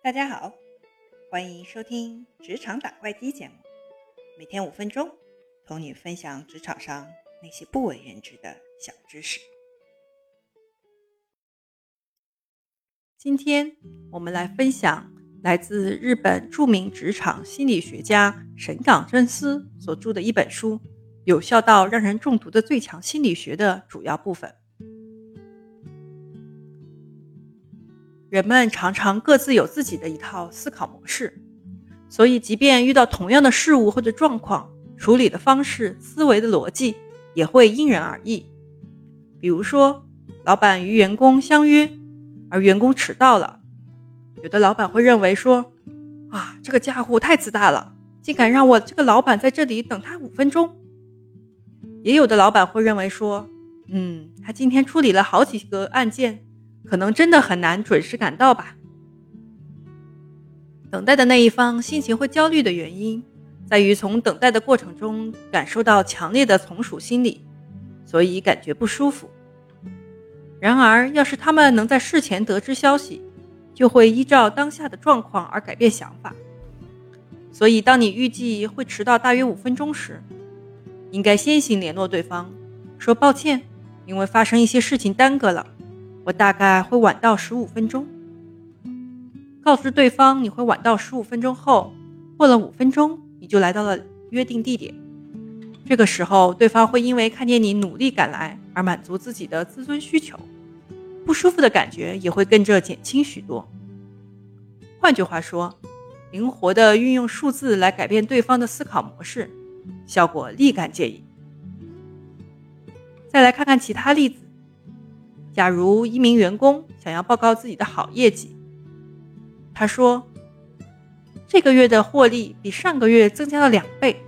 大家好，欢迎收听《职场打怪机》节目，每天五分钟，同你分享职场上那些不为人知的小知识。今天我们来分享来自日本著名职场心理学家神冈真司所著的一本书《有效到让人中毒的最强心理学》的主要部分。人们常常各自有自己的一套思考模式，所以即便遇到同样的事物或者状况，处理的方式、思维的逻辑也会因人而异。比如说，老板与员工相约，而员工迟到了，有的老板会认为说：“啊，这个家伙太自大了，竟敢让我这个老板在这里等他五分钟。”也有的老板会认为说：“嗯，他今天处理了好几个案件。”可能真的很难准时赶到吧。等待的那一方心情会焦虑的原因，在于从等待的过程中感受到强烈的从属心理，所以感觉不舒服。然而，要是他们能在事前得知消息，就会依照当下的状况而改变想法。所以，当你预计会迟到大约五分钟时，应该先行联络对方，说抱歉，因为发生一些事情耽搁了。我大概会晚到十五分钟。告知对方你会晚到十五分钟后，过了五分钟，你就来到了约定地点。这个时候，对方会因为看见你努力赶来而满足自己的自尊需求，不舒服的感觉也会跟着减轻许多。换句话说，灵活的运用数字来改变对方的思考模式，效果立竿见影。再来看看其他例子。假如一名员工想要报告自己的好业绩，他说：“这个月的获利比上个月增加了两倍。”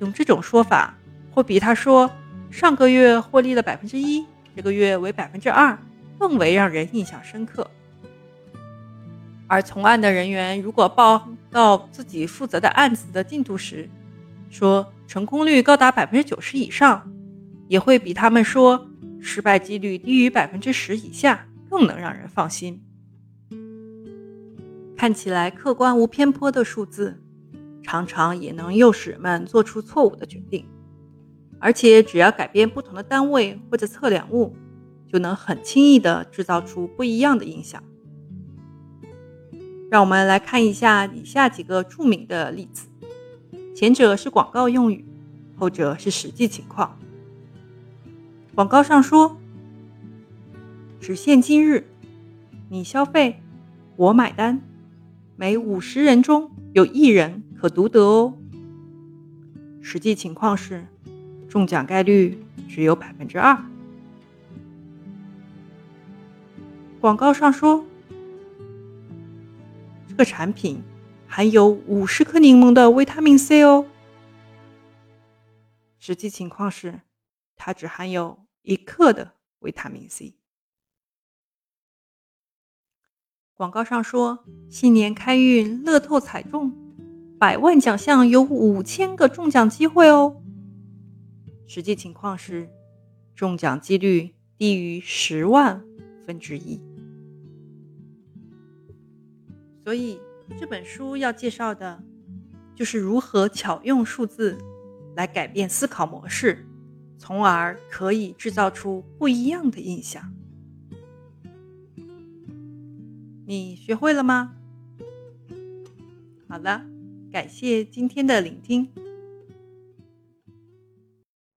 用这种说法，会比他说上个月获利了百分之一，这个月为百分之二，更为让人印象深刻。而从案的人员如果报告自己负责的案子的进度时，说成功率高达百分之九十以上，也会比他们说。失败几率低于百分之十以下，更能让人放心。看起来客观无偏颇的数字，常常也能诱使人们做出错误的决定。而且，只要改变不同的单位或者测量物，就能很轻易地制造出不一样的影响。让我们来看一下以下几个著名的例子，前者是广告用语，后者是实际情况。广告上说：“只限今日，你消费，我买单。每五十人中有一人可独得哦。”实际情况是，中奖概率只有百分之二。广告上说：“这个产品含有五十颗柠檬的维他命 C 哦。”实际情况是，它只含有。一克的维他命 C。广告上说新年开运，乐透彩中，百万奖项有五千个中奖机会哦。实际情况是，中奖几率低于十万分之一。所以这本书要介绍的，就是如何巧用数字来改变思考模式。从而可以制造出不一样的印象。你学会了吗？好了，感谢今天的聆听。